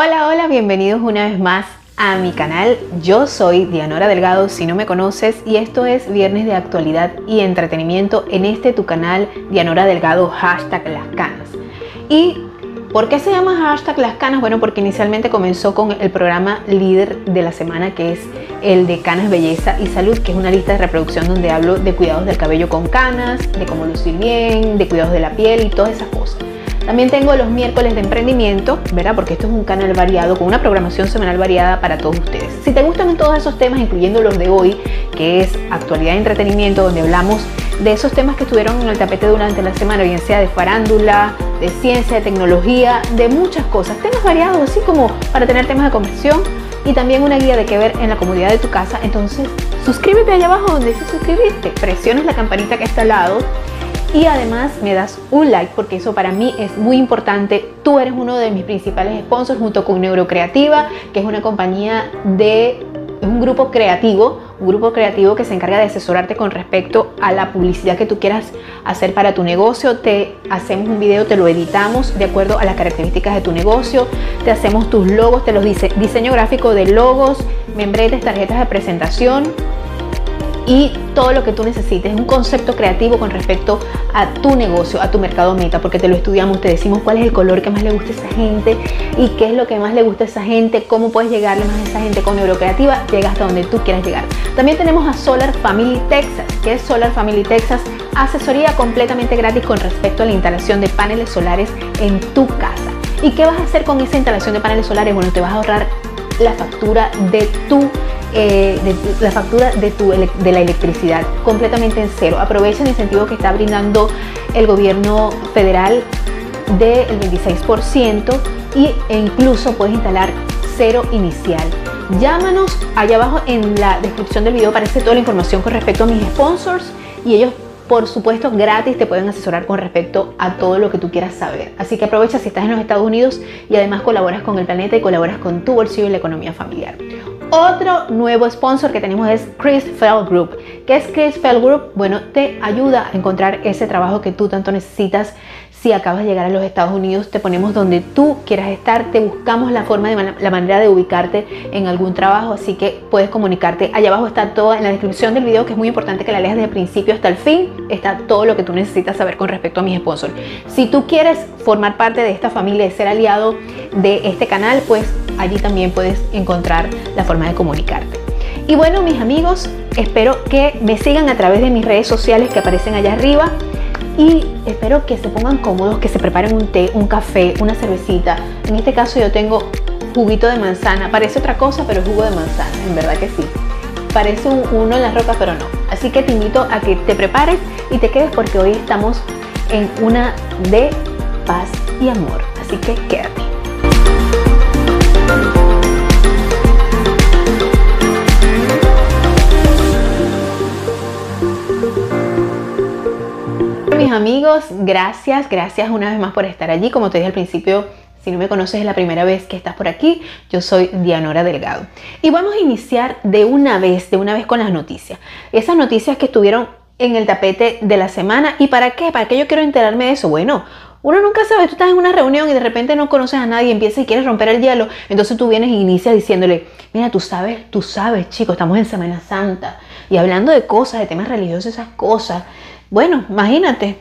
Hola, hola, bienvenidos una vez más a mi canal. Yo soy Dianora Delgado, si no me conoces, y esto es Viernes de Actualidad y Entretenimiento en este tu canal Dianora Delgado, hashtag Las Canas. ¿Y por qué se llama hashtag Las Canas? Bueno, porque inicialmente comenzó con el programa líder de la semana, que es el de Canas Belleza y Salud, que es una lista de reproducción donde hablo de cuidados del cabello con canas, de cómo lucir bien, de cuidados de la piel y todas esas cosas. También tengo los miércoles de emprendimiento, ¿verdad? Porque esto es un canal variado con una programación semanal variada para todos ustedes. Si te gustan todos esos temas, incluyendo los de hoy, que es actualidad y entretenimiento, donde hablamos de esos temas que estuvieron en el tapete durante la semana, bien sea de farándula, de ciencia, de tecnología, de muchas cosas. Temas variados, así como para tener temas de conversión y también una guía de qué ver en la comodidad de tu casa. Entonces, suscríbete allá abajo donde dice suscribirte, presiones la campanita que está al lado y además me das un like porque eso para mí es muy importante. Tú eres uno de mis principales sponsors junto con Neurocreativa, que es una compañía de es un grupo creativo, un grupo creativo que se encarga de asesorarte con respecto a la publicidad que tú quieras hacer para tu negocio. Te hacemos un video, te lo editamos de acuerdo a las características de tu negocio, te hacemos tus logos, te los dice diseño gráfico de logos, membretes, tarjetas de presentación, y todo lo que tú necesites. Es un concepto creativo con respecto a tu negocio, a tu mercado meta, porque te lo estudiamos, te decimos cuál es el color que más le gusta a esa gente y qué es lo que más le gusta a esa gente, cómo puedes llegarle más a esa gente con Neurocreativa, llega hasta donde tú quieras llegar. También tenemos a Solar Family Texas, que es Solar Family Texas, asesoría completamente gratis con respecto a la instalación de paneles solares en tu casa. ¿Y qué vas a hacer con esa instalación de paneles solares? Bueno, te vas a ahorrar la factura de tu eh, la factura de, tu, de la electricidad completamente en cero. Aprovecha el incentivo que está brindando el gobierno federal del 26% y, e incluso puedes instalar cero inicial. Llámanos allá abajo en la descripción del video aparece toda la información con respecto a mis sponsors y ellos por supuesto gratis te pueden asesorar con respecto a todo lo que tú quieras saber. Así que aprovecha si estás en los Estados Unidos y además colaboras con el planeta y colaboras con tu bolsillo y la economía familiar. Otro nuevo sponsor que tenemos es Chris Fell Group. ¿Qué es Chris Fell Group? Bueno, te ayuda a encontrar ese trabajo que tú tanto necesitas si acabas de llegar a los Estados Unidos, te ponemos donde tú quieras estar, te buscamos la forma de la manera de ubicarte en algún trabajo, así que puedes comunicarte. Allá abajo está todo en la descripción del video, que es muy importante que la leas desde el principio hasta el fin, está todo lo que tú necesitas saber con respecto a mis sponsors. Si tú quieres formar parte de esta familia y ser aliado de este canal, pues allí también puedes encontrar la forma de comunicarte. Y bueno, mis amigos, espero que me sigan a través de mis redes sociales que aparecen allá arriba y espero que se pongan cómodos, que se preparen un té, un café, una cervecita. En este caso yo tengo juguito de manzana. Parece otra cosa, pero es jugo de manzana, en verdad que sí. Parece un, uno en la roca, pero no. Así que te invito a que te prepares y te quedes porque hoy estamos en una de paz y amor. Así que quédate. Mis amigos, gracias, gracias una vez más por estar allí. Como te dije al principio, si no me conoces es la primera vez que estás por aquí, yo soy Dianora Delgado. Y vamos a iniciar de una vez, de una vez con las noticias. Esas noticias que estuvieron en el tapete de la semana. ¿Y para qué? ¿Para qué yo quiero enterarme de eso? Bueno, uno nunca sabe, tú estás en una reunión y de repente no conoces a nadie, empiezas y quieres romper el hielo, entonces tú vienes y inicias diciéndole, mira, tú sabes, tú sabes, chicos, estamos en Semana Santa y hablando de cosas, de temas religiosos, esas cosas, bueno, imagínate.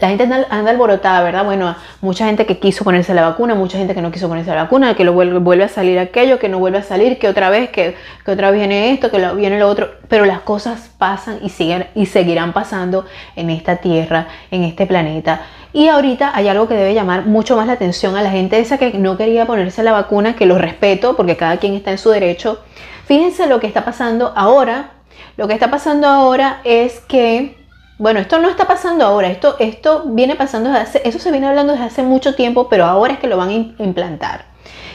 La gente anda, alborotada, ¿verdad? Bueno, mucha gente que quiso ponerse la vacuna, mucha gente que no quiso ponerse la vacuna, que lo vuelve, a salir aquello, que no vuelve a salir, que otra vez, que, otra vez viene esto, que lo, viene lo otro. Pero las cosas pasan y, siguen, y seguirán pasando en esta tierra, en este planeta. Y ahorita hay algo que debe llamar mucho más la atención a la gente esa que no quería ponerse la vacuna, que lo respeto porque cada quien está en su derecho. Fíjense lo que está pasando ahora lo que está pasando ahora es que, bueno, esto no está pasando ahora, esto, esto viene pasando desde hace, eso se viene hablando desde hace mucho tiempo, pero ahora es que lo van a implantar.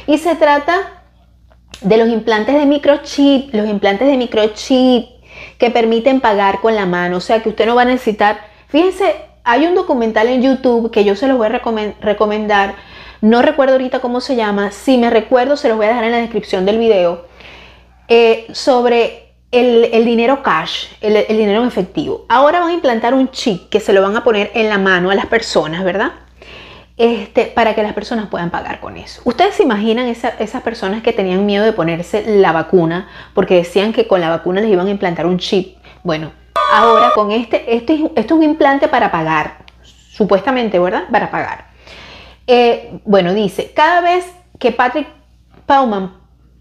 Y se trata de los implantes de microchip, los implantes de microchip que permiten pagar con la mano, o sea que usted no va a necesitar, fíjense, hay un documental en YouTube que yo se los voy a recomendar, no recuerdo ahorita cómo se llama, si me recuerdo se los voy a dejar en la descripción del video, eh, sobre el, dinero cash, el, dinero en efectivo. Ahora van a implantar un chip que se lo van a poner en la mano a las personas, ¿verdad? este, para que las personas puedan pagar con eso. Ustedes se imaginan esas personas que tenían miedo de ponerse la vacuna porque decían que con la vacuna les iban a implantar un chip. Bueno, ahora con este, este esto es un implante para pagar, supuestamente, ¿verdad? Para pagar. Eh, bueno, dice, cada vez que Patrick Pauman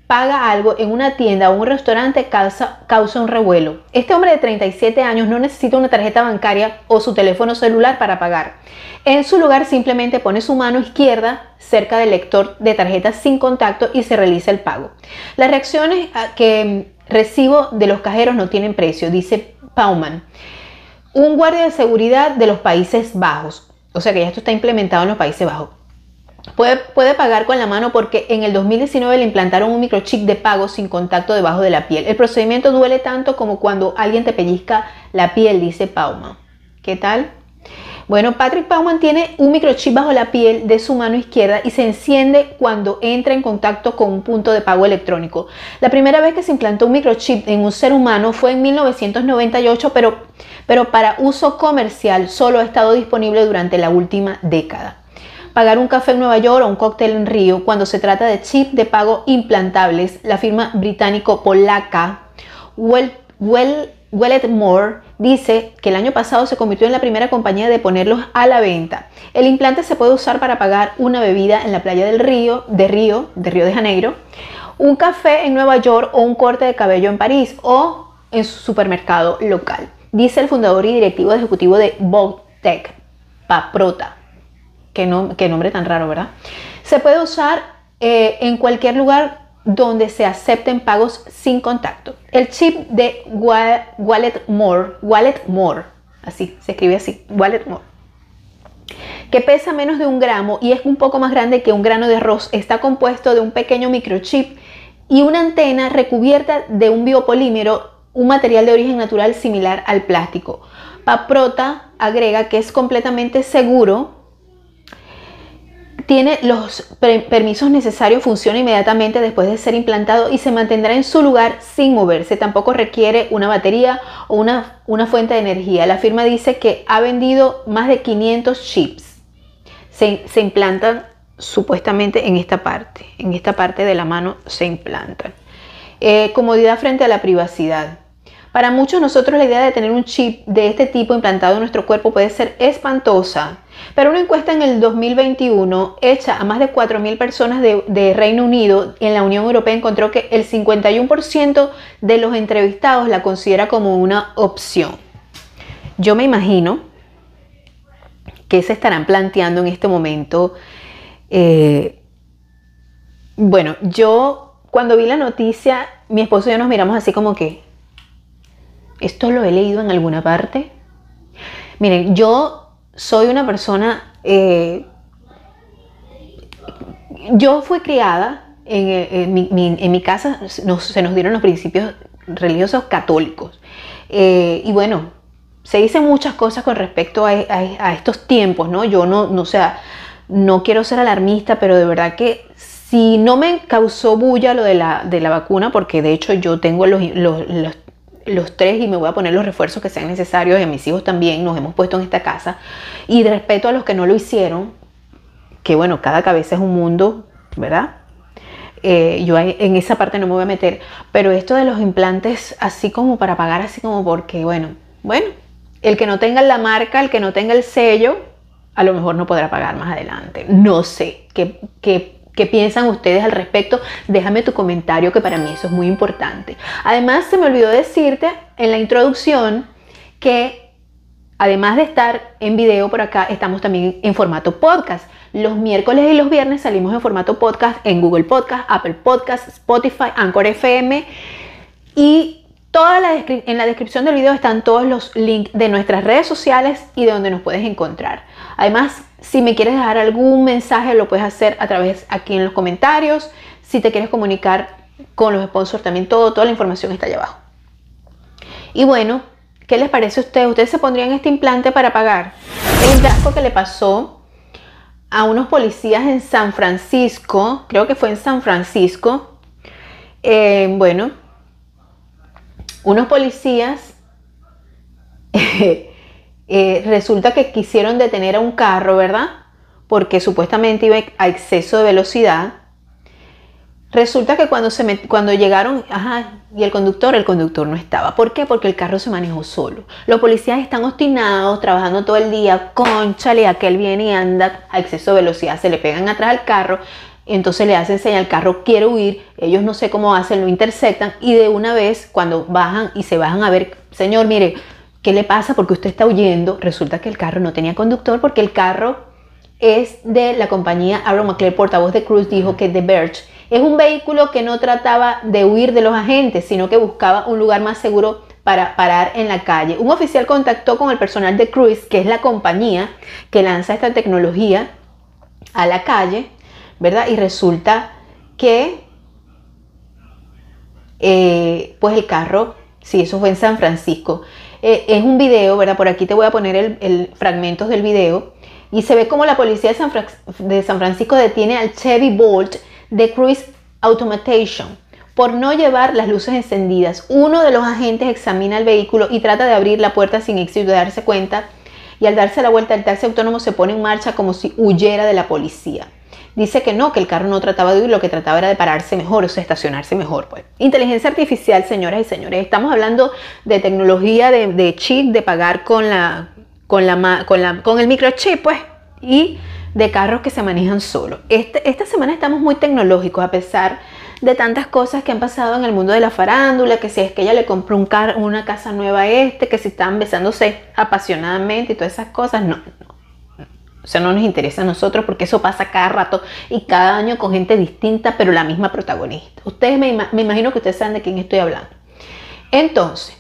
paga algo en una tienda o un restaurante causa, un revuelo. Este hombre de 37 años no necesita una tarjeta bancaria o su teléfono celular para pagar. En su lugar simplemente pone su mano izquierda cerca del lector de tarjetas sin contacto y se realiza el pago. Las reacciones que recibo de los cajeros no tienen precio, dice Pauman, un guardia de seguridad de los Países Bajos. O sea que ya esto está implementado en los Países Bajos. Puede, pagar con la mano porque en el 2019 le implantaron un microchip de pago sin contacto debajo de la piel. El procedimiento duele tanto como cuando alguien te pellizca la piel, dice Pauman. ¿Qué tal? Bueno, Patrick Pauman tiene un microchip bajo la piel de su mano izquierda y se enciende cuando entra en contacto con un punto de pago electrónico. La primera vez que se implantó un microchip en un ser humano fue en 1998, pero, pero para uso comercial solo ha estado disponible durante la última década pagar un café en Nueva York o un cóctel en Río cuando se trata de chip de pago implantables, la firma británico-polaca well, More dice que el año pasado se convirtió en la primera compañía de ponerlos a la venta. El implante se puede usar para pagar una bebida en la playa del Río, de Río, de Río de Janeiro, un café en Nueva York o un corte de cabello en París o en su supermercado local. Dice el fundador y directivo ejecutivo de Voltec, Paprota. Qué, nombre tan raro, ¿verdad? Se puede usar eh, en cualquier lugar donde se acepten pagos sin contacto. El chip de Wallet More, Wallet More, así, se escribe así, Wallet More, que pesa menos de un gramo y es un poco más grande que un grano de arroz, está compuesto de un pequeño microchip y una antena recubierta de un biopolímero, un material de origen natural similar al plástico. Paprota agrega que es completamente seguro tiene los permisos necesarios, funciona inmediatamente después de ser implantado y se mantendrá en su lugar sin moverse. Tampoco requiere una batería o una, una fuente de energía. La firma dice que ha vendido más de 500 chips. Se, implantan supuestamente en esta parte. En esta parte de la mano se implantan. Eh, comodidad frente a la privacidad. Para muchos nosotros la idea de tener un chip de este tipo implantado en nuestro cuerpo puede ser espantosa pero una encuesta en el 2021 hecha a más de 4.000 personas de, Reino Unido en la Unión Europea encontró que el 51% de los entrevistados la considera como una opción. Yo me imagino que se estarán planteando en este momento. Eh, bueno, yo cuando vi la noticia, mi esposo y yo nos miramos así como que, ¿esto lo he leído en alguna parte? Miren, yo soy una persona, eh, yo fui criada, en, mi, casa se nos dieron los principios religiosos católicos. Eh, y bueno, se dicen muchas cosas con respecto a, estos tiempos, ¿no? Yo no, no, sea, no quiero ser alarmista, pero de verdad que si no me causó bulla lo de la, de la vacuna, porque de hecho yo tengo los, los los tres y me voy a poner los refuerzos que sean necesarios y a mis hijos también nos hemos puesto en esta casa y de respeto a los que no lo hicieron, que bueno, cada cabeza es un mundo, ¿verdad? Eh, yo en esa parte no me voy a meter, pero esto de los implantes así como para pagar, así como porque, bueno, bueno, el que no tenga la marca, el que no tenga el sello, a lo mejor no podrá pagar más adelante. No sé qué, qué ¿Qué piensan ustedes al respecto? Déjame tu comentario que para mí eso es muy importante. Además, se me olvidó decirte en la introducción que además de estar en video por acá, estamos también en formato podcast. Los miércoles y los viernes salimos en formato podcast en Google Podcast, Apple Podcast, Spotify, Anchor FM y Toda la en la descripción del video están todos los links de nuestras redes sociales y de donde nos puedes encontrar. Además, si me quieres dejar algún mensaje, lo puedes hacer a través aquí en los comentarios. Si te quieres comunicar con los sponsors, también todo, toda la información está allá abajo. Y bueno, ¿qué les parece a ustedes? ¿Ustedes se pondrían este implante para pagar? El implante que le pasó a unos policías en San Francisco, creo que fue en San Francisco. Eh, bueno, unos policías eh, resulta que quisieron detener a un carro, ¿verdad? porque supuestamente iba a exceso de velocidad. Resulta que cuando, se cuando llegaron, ajá, y el conductor, el conductor no estaba. ¿Por qué? Porque el carro se manejó solo. Los policías están obstinados, trabajando todo el día, conchale, aquel viene y anda a exceso de velocidad, se le pegan atrás al carro, entonces le hacen señal, el carro quiere huir, ellos no sé cómo hacen, lo interceptan y de una vez cuando bajan y se bajan a ver, señor, mire, ¿qué le pasa? Porque usted está huyendo. Resulta que el carro no tenía conductor porque el carro es de la compañía Aaron McClare, portavoz de Cruz, dijo que The Birch es un vehículo que no trataba de huir de los agentes, sino que buscaba un lugar más seguro para parar en la calle. Un oficial contactó con el personal de Cruise, que es la compañía que lanza esta tecnología a la calle, ¿verdad? Y resulta que, eh, pues el carro, sí, eso fue en San Francisco. Eh, es un video, ¿verdad? Por aquí te voy a poner el, fragmentos del video. Y se ve como la policía de San, de San Francisco detiene al Chevy Bolt de Cruise Automation por no llevar las luces encendidas. Uno de los agentes examina el vehículo y trata de abrir la puerta sin éxito de darse cuenta y al darse la vuelta el taxi autónomo se pone en marcha como si huyera de la policía dice que no, que el carro no trataba de huir, lo que trataba era de pararse mejor, o sea, estacionarse mejor. Pues. Inteligencia artificial, señoras y señores, estamos hablando de tecnología de, chip, de pagar con, la, con, la, con, la, con el microchip, pues, y de carros que se manejan solo. Este, esta semana estamos muy tecnológicos, a pesar de tantas cosas que han pasado en el mundo de la farándula, que si es que ella le compró un una casa nueva a este, que si están besándose apasionadamente y todas esas cosas, no, o sea, no nos interesa a nosotros porque eso pasa cada rato y cada año con gente distinta, pero la misma protagonista. Ustedes me, imagino que ustedes saben de quién estoy hablando. Entonces,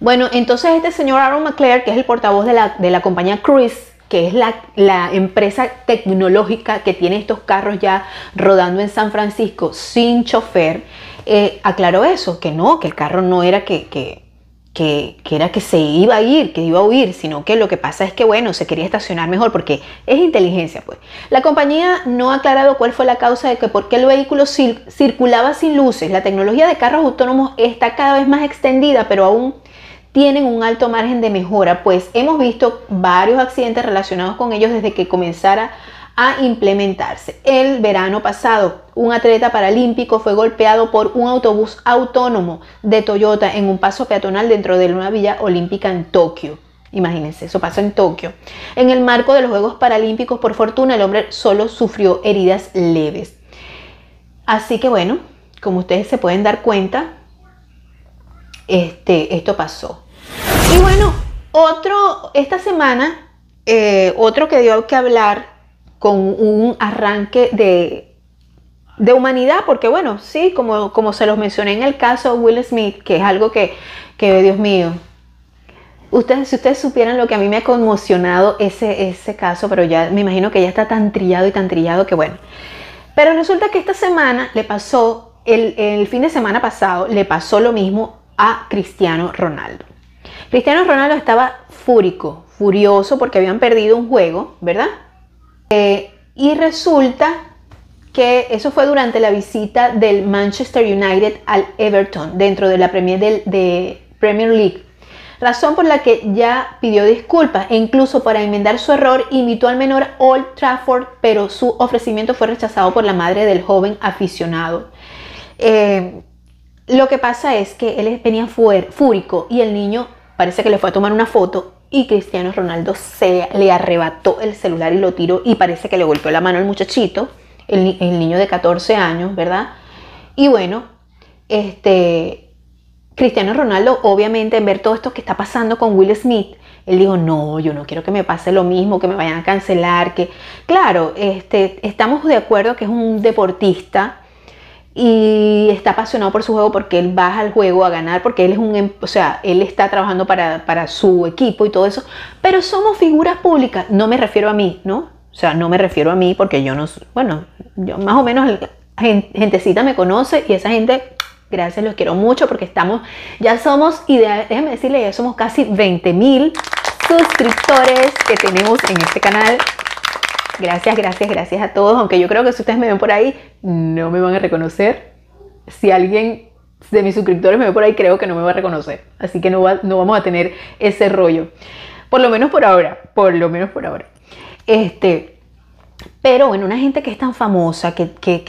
bueno, entonces este señor Aaron McClare, que es el portavoz de la, compañía Cruise, que es la, empresa tecnológica que tiene estos carros ya rodando en San Francisco sin chofer, eh, aclaró eso, que no, que el carro no era que que, era que se iba a ir, que iba a huir, sino que lo que pasa es que, bueno, se quería estacionar mejor porque es inteligencia, pues. La compañía no ha aclarado cuál fue la causa de que por qué el vehículo circulaba sin luces. La tecnología de carros autónomos está cada vez más extendida, pero aún tienen un alto margen de mejora, pues hemos visto varios accidentes relacionados con ellos desde que comenzara a implementarse. El verano pasado, un atleta paralímpico fue golpeado por un autobús autónomo de Toyota en un paso peatonal dentro de una villa olímpica en Tokio. Imagínense, eso pasó en Tokio. En el marco de los Juegos Paralímpicos, por fortuna, el hombre solo sufrió heridas leves. Así que bueno, como ustedes se pueden dar cuenta, este, esto pasó. Y bueno, otro, esta semana, eh, otro que dio que hablar con un arranque de, de humanidad, porque bueno, sí, como, como se los mencioné en el caso de Will Smith, que es algo que, que Dios mío, ustedes, si ustedes supieran lo que a mí me ha conmocionado ese, ese caso, pero ya me imagino que ya está tan trillado y tan trillado que bueno. Pero resulta que esta semana le pasó, el, el fin de semana pasado, le pasó lo mismo a Cristiano Ronaldo. Cristiano Ronaldo estaba fúrico, furioso porque habían perdido un juego, ¿verdad? Eh, y resulta que eso fue durante la visita del Manchester United al Everton dentro de la Premier, Premier League. Razón por la que ya pidió disculpas e incluso para enmendar su error invitó al menor Old Trafford, pero su ofrecimiento fue rechazado por la madre del joven aficionado. Eh, lo que pasa es que él venía fúrico y el niño parece que le fue a tomar una foto y Cristiano Ronaldo se le arrebató el celular y lo tiró y parece que le golpeó la mano al muchachito, el, niño de 14 años, ¿verdad? Y bueno, este Cristiano Ronaldo, obviamente, en ver todo esto que está pasando con Will Smith, él dijo, no, yo no quiero que me pase lo mismo, que me vayan a cancelar, que, claro, este, estamos de acuerdo que es un deportista, y está apasionado por su juego porque él baja al juego a ganar, porque él es un, em, o sea, él está trabajando para, su equipo y todo eso, pero somos figuras públicas, no me refiero a mí, ¿no? O sea, no me refiero a mí porque yo no, bueno, yo más o menos, gentecita me conoce y esa gente, gracias, los quiero mucho porque estamos, ya somos, y déjame decirle, ya somos casi 20 mil suscriptores que tenemos en este canal Gracias, gracias, gracias a todos. Aunque yo creo que si ustedes me ven por ahí, no me van a reconocer. Si alguien de mis suscriptores me ve por ahí, creo que no me va a reconocer. Así que no, no vamos a tener ese rollo. Por lo menos por ahora. Por lo menos por ahora. Este, pero bueno, una gente que es tan famosa, que,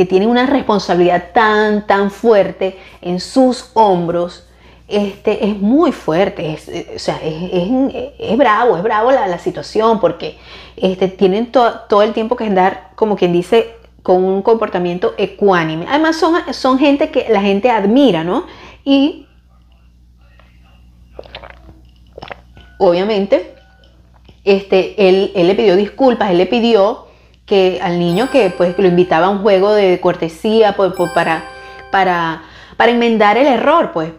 tiene una responsabilidad tan, tan fuerte en sus hombros, este, es muy fuerte, es, eh, o sea, es, bravo, es bravo la, situación porque este, tienen todo el tiempo que andar, como quien dice, con un comportamiento ecuánime. Además son, son gente que la gente admira, ¿no? Y obviamente este, él, le pidió disculpas, él le pidió que al niño que pues lo invitaba a un juego de cortesía pues, pues, para, para, para enmendar el error, pues.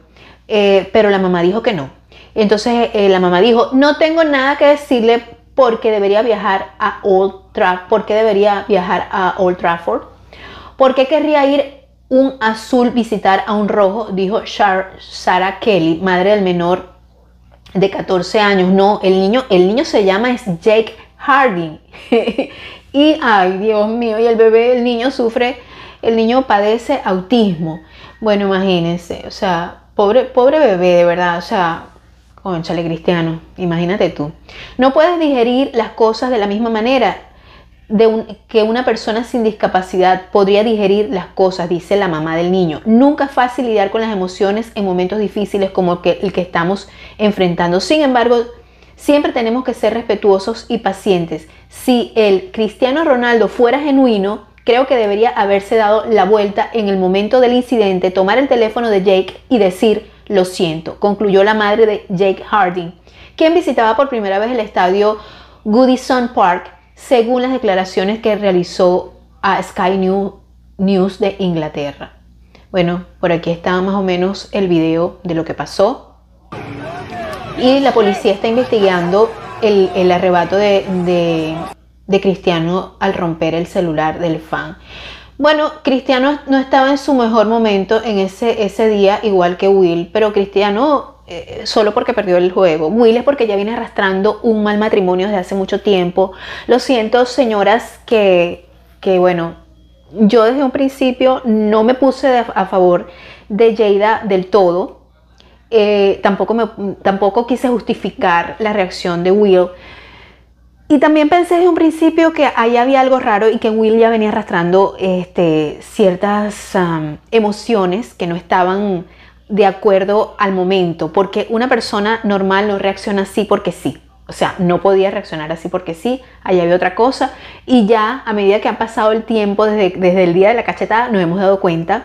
Eh, pero la mamá dijo que no. Entonces eh, la mamá dijo, no tengo nada que decirle porque debería viajar a Old Trafford, porque debería viajar a Old Trafford, porque querría ir un azul visitar a un rojo, dijo Sarah Kelly, madre del menor de 14 años. No, el niño, el niño se llama es Jake Harding. y ay, Dios mío, y el bebé, el niño sufre, el niño padece autismo. Bueno, imagínense, o sea, pobre, pobre bebé, de verdad, o sea, conchale cristiano, imagínate tú. No puedes digerir las cosas de la misma manera de que una persona sin discapacidad podría digerir las cosas, dice la mamá del niño. Nunca es fácil lidiar con las emociones en momentos difíciles como el que, el que estamos enfrentando. Sin embargo, siempre tenemos que ser respetuosos y pacientes. Si el Cristiano Ronaldo fuera genuino, creo que debería haberse dado la vuelta en el momento del incidente, tomar el teléfono de Jake y decir, lo siento, concluyó la madre de Jake Harding, quien visitaba por primera vez el estadio Goodison Park según las declaraciones que realizó a Sky News de Inglaterra. Bueno, por aquí está más o menos el video de lo que pasó. Y la policía está investigando el, arrebato de, Cristiano al romper el celular del fan. Bueno, Cristiano no estaba en su mejor momento en ese, ese día, igual que Will, pero Cristiano eh, solo porque perdió el juego. Will es porque ya viene arrastrando un mal matrimonio desde hace mucho tiempo. Lo siento, señoras, que, que bueno, yo desde un principio no me puse a favor de Jada del todo. Eh, tampoco, me, tampoco quise justificar la reacción de Will. Y también pensé desde un principio que ahí había algo raro y que Will ya venía arrastrando este, ciertas emociones que no estaban de acuerdo al momento, porque una persona normal no reacciona así porque sí. O sea, no podía reaccionar así porque sí, allá había otra cosa. Y ya a medida que ha pasado el tiempo, desde, desde el día de la cachetada, nos hemos dado cuenta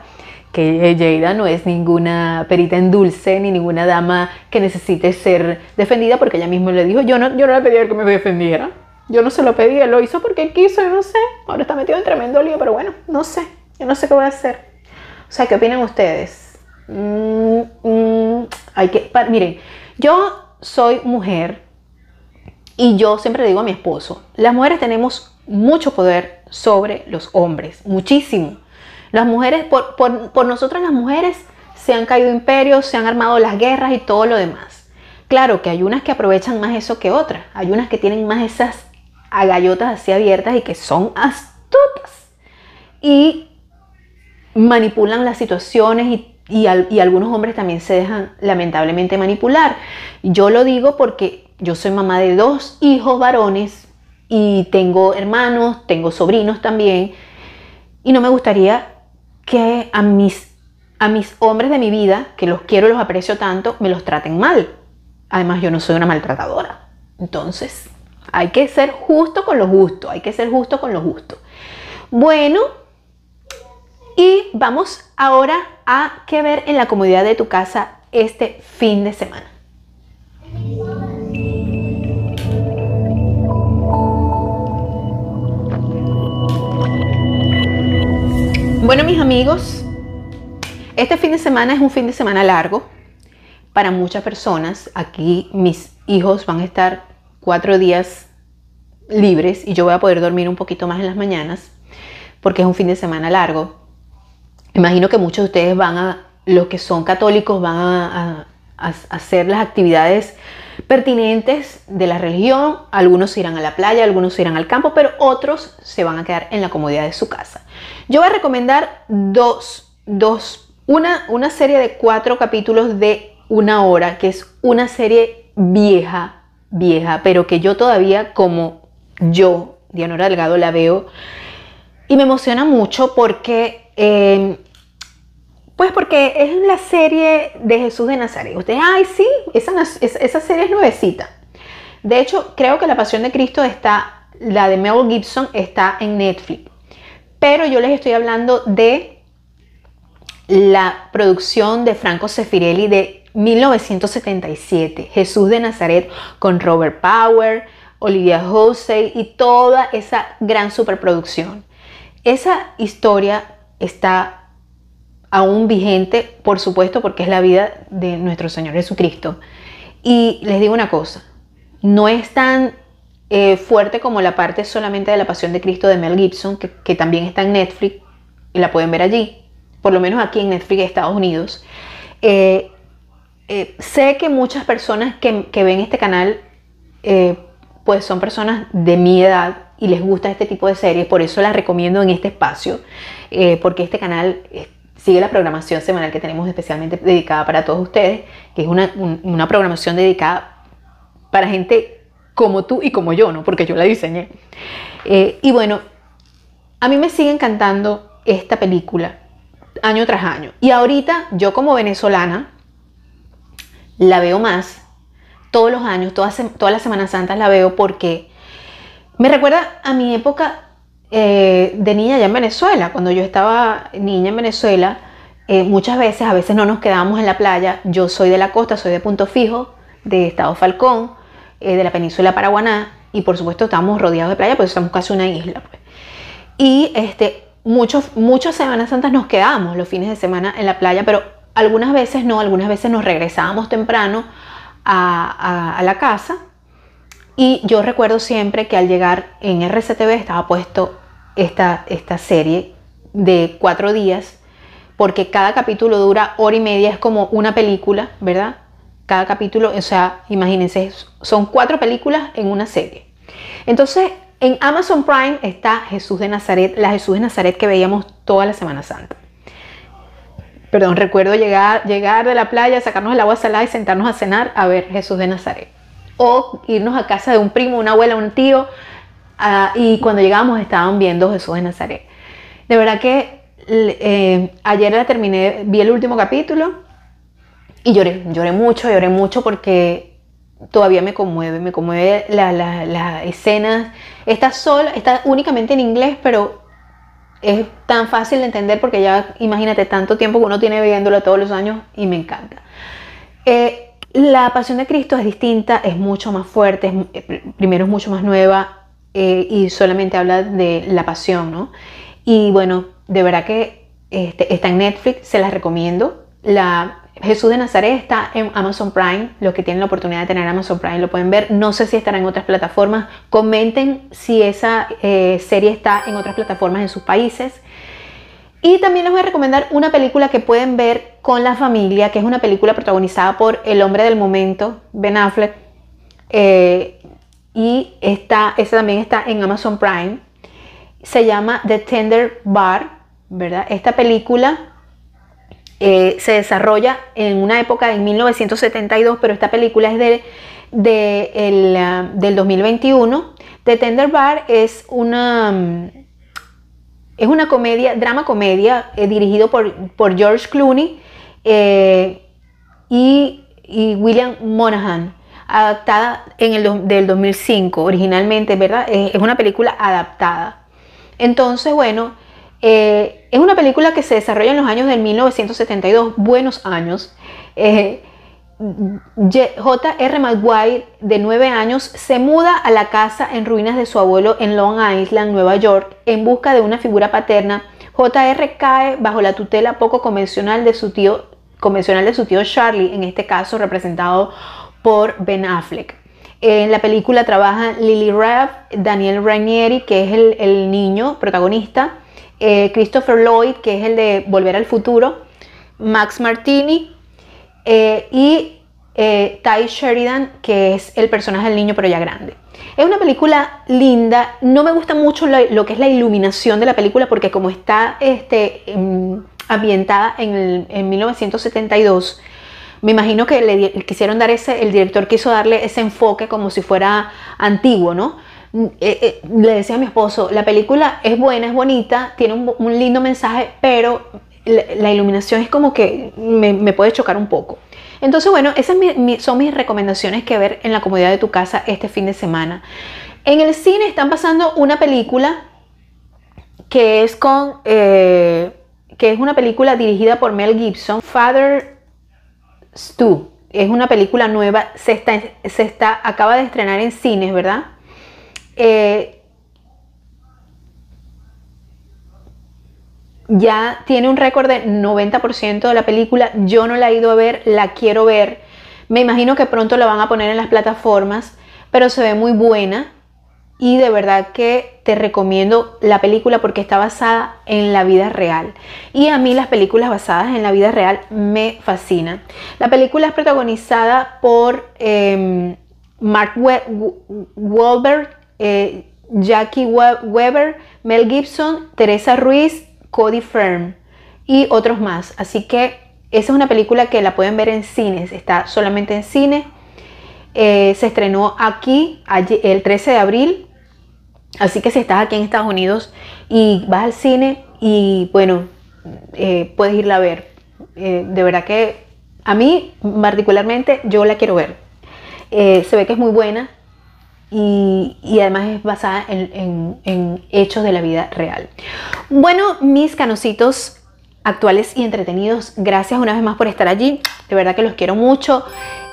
que Jada no es ninguna perita en dulce, ni ninguna dama que necesite ser defendida, porque ella misma le dijo, yo no, yo no le pedí que me defendiera. Yo no se lo pedí, él lo hizo porque quiso, no sé. Ahora está metido en tremendo lío, pero bueno, no sé. Yo no sé qué voy a hacer. O sea, ¿qué opinan ustedes? Mm, mm, hay que, miren, yo soy mujer y yo siempre digo a mi esposo, las mujeres tenemos mucho poder sobre los hombres, muchísimo. Las mujeres, por, por nosotras las mujeres, se han caído imperios, se han armado las guerras y todo lo demás. Claro que hay unas que aprovechan más eso que otras. Hay unas que tienen más esas agallotas así abiertas y que son astutas. Y manipulan las situaciones y y, algunos hombres también se dejan lamentablemente manipular. Yo lo digo porque yo soy mamá de dos hijos varones y tengo hermanos, tengo sobrinos también, y no me gustaría que a mis, a mis hombres de mi vida, que los quiero y los aprecio tanto, me los traten mal. Además, yo no soy una maltratadora. Entonces, hay que ser justo con lo justo, hay que ser justo con lo justo. Bueno, y vamos ahora a qué ver en la comodidad de tu casa este fin de semana. Bueno mis amigos, este fin de semana es un fin de semana largo para muchas personas. Aquí mis hijos van a estar cuatro días libres y yo voy a poder dormir un poquito más en las mañanas porque es un fin de semana largo. Imagino que muchos de ustedes van a, los que son católicos, van a, hacer las actividades pertinentes de la religión. Algunos irán a la playa, algunos irán al campo, pero otros se van a quedar en la comodidad de su casa. Yo voy a recomendar dos, dos una, una serie de cuatro capítulos de una hora, que es una serie vieja, vieja, pero que yo todavía como yo, Dianora Delgado la veo y me emociona mucho porque, eh, pues porque es la serie de Jesús de Nazaret. Ustedes, ay, sí, esa, esa serie es nuevecita. De hecho, creo que La Pasión de Cristo está, la de Mel Gibson está en Netflix. Pero yo les estoy hablando de la producción de Franco Sefirelli de 1977, Jesús de Nazaret con Robert Power, Olivia Jose y toda esa gran superproducción. Esa historia está aún vigente, por supuesto, porque es la vida de nuestro Señor Jesucristo. Y les digo una cosa, no es tan eh, fuerte como la parte solamente de la Pasión de Cristo de Mel Gibson, que, también está en Netflix y la pueden ver allí, por lo menos aquí en Netflix de Estados Unidos. Eh, eh, sé que muchas personas que, ven este canal, pues son personas de mi edad y les gusta este tipo de series, por eso las recomiendo en este espacio, porque este canal sigue la programación semanal que tenemos especialmente dedicada para todos ustedes, que es una, una programación dedicada para gente como tú y como yo, ¿no? Porque yo la diseñé. Eh, y bueno, a mí me sigue encantando esta película año tras año. Y ahorita yo como venezolana la veo más todos los años, todas, todas las Semanas Santas la veo porque me recuerda a mi época eh, de niña allá en Venezuela. Cuando yo estaba niña en Venezuela, eh, muchas veces, a veces no nos quedábamos en la playa. Yo soy de la costa, soy de Punto Fijo, de Estado Falcón. Eh, de la península Paraguaná y por supuesto estamos rodeados de playa, pues estamos casi una isla. Pues. Y este, muchos, muchas Semanas Santas nos quedamos los fines de semana en la playa, pero algunas veces no, algunas veces nos regresábamos temprano a, la casa. Y yo recuerdo siempre que al llegar en RCTV estaba puesto esta, esta serie de cuatro días, porque cada capítulo dura hora y media, es como una película, ¿verdad? cada capítulo, o sea, imagínense, son cuatro películas en una serie. Entonces, en Amazon Prime está Jesús de Nazaret, la Jesús de Nazaret que veíamos toda la Semana Santa. Perdón, recuerdo llegar, llegar de la playa, sacarnos el agua salada y sentarnos a cenar a ver Jesús de Nazaret. O irnos a casa de un primo, una abuela, un tío, ah, y cuando llegamos estaban viendo Jesús de Nazaret. De verdad que eh, ayer la terminé, vi el último capítulo y lloré, lloré mucho, lloré mucho porque todavía me conmueve, me conmueve la, la, escena. Está sola, está únicamente en inglés, pero es tan fácil de entender porque ya imagínate tanto tiempo que uno tiene viéndolo todos los años y me encanta. Eh, la pasión de Cristo es distinta, es mucho más fuerte, eh, primero es mucho más nueva eh, y solamente habla de la pasión, ¿no? Y bueno, de verdad que este, está en Netflix, se las recomiendo. La Jesús de Nazaret está en Amazon Prime. Los que tienen la oportunidad de tener Amazon Prime lo pueden ver. No sé si estará en otras plataformas. Comenten si esa eh, serie está en otras plataformas en sus países. Y también les voy a recomendar una película que pueden ver con la familia, que es una película protagonizada por el hombre del momento, Ben Affleck. Eh, y esta, esa también está en Amazon Prime. Se llama The Tender Bar, ¿verdad? Esta película eh, se desarrolla en una época en 1972, pero esta película es de, el, ah, del 2021. The Tender Bar es una, es una comedia, drama comedia, eh, dirigido por, por, George Clooney eh, y, William Monahan adaptada en el del 2005 originalmente, ¿verdad? es una película adaptada. Entonces, bueno, eh, es una película que se desarrolla en los años del 1972, buenos años. Eh, J.R. Maguire, de 9 años, se muda a la casa en ruinas de su abuelo en Long Island, Nueva York, en busca de una figura paterna. J.R. cae bajo la tutela poco convencional de su tío, convencional de su tío Charlie, en este caso representado por Ben Affleck. En la película trabajan Lily Raff, Daniel Ranieri, que es el, el niño protagonista, eh, Christopher Lloyd, que es el de Volver al Futuro, Max Martini eh, y eh, Ty Sheridan, que es el personaje del niño pero ya grande. Es una película linda, no me gusta mucho lo, que es la iluminación de la película porque como está este, em, ambientada en, 1972, me imagino que le quisieron dar ese, el director quiso darle ese enfoque como si fuera antiguo, ¿no? mm, eh, eh, le decía a mi esposo, la película es buena, es bonita, tiene un, lindo mensaje, pero la, iluminación es como que me, puede chocar un poco. Entonces, bueno, esas son mis recomendaciones que ver en la comodidad de tu casa este fin de semana. En el cine están pasando una película que es con... Eh, que es una película dirigida por Mel Gibson, Father Stu. Es una película nueva, se está, se está, acaba de estrenar en cines, ¿verdad? Eh, ya tiene un récord de 90% de la película. Yo no la he ido a ver, la quiero ver. Me imagino que pronto la van a poner en las plataformas, pero se ve muy buena y de verdad que te recomiendo la película porque está basada en la vida real. Y a mí las películas basadas en la vida real me fascinan. La película es protagonizada por em, Mark Wahlberg, eh, Jackie Weber, Mel Gibson, Teresa Ruiz, Cody Fern y otros más. Así que esa es una película que la pueden ver en cines, está solamente en cine. Eh, se estrenó aquí el 13 de abril Así que si estás aquí en Estados Unidos y vas al cine y bueno, eh, puedes irla a ver. Eh, de verdad que a mí particularmente yo la quiero ver. Eh, se ve que es muy buena y, además es basada en, en, hechos de la vida real. Bueno, mis canositos actuales y entretenidos, gracias una vez más por estar allí. De verdad que los quiero mucho.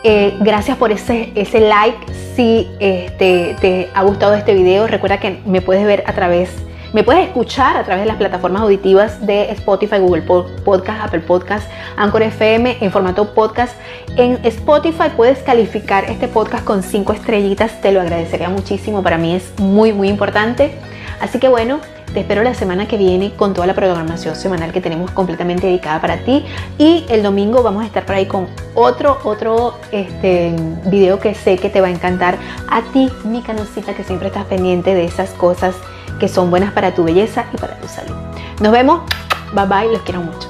Eh, gracias por ese, like. Si este, te ha gustado este video, recuerda que me puedes ver a través, me puedes escuchar a través de las plataformas auditivas de Spotify, Google Podcast, Apple Podcast, Anchor FM en formato podcast. En Spotify puedes calificar este podcast con 5 estrellitas, te lo agradecería muchísimo. Para mí es muy, muy importante. Así que bueno, te espero la semana que viene con toda la programación semanal que tenemos completamente dedicada para ti. Y el domingo vamos a estar por ahí con otro, otro este, video que sé que te va a encantar a ti, mi canocita, que siempre estás pendiente de esas cosas que son buenas para tu belleza y para tu salud. Nos vemos. Bye bye. Los quiero mucho.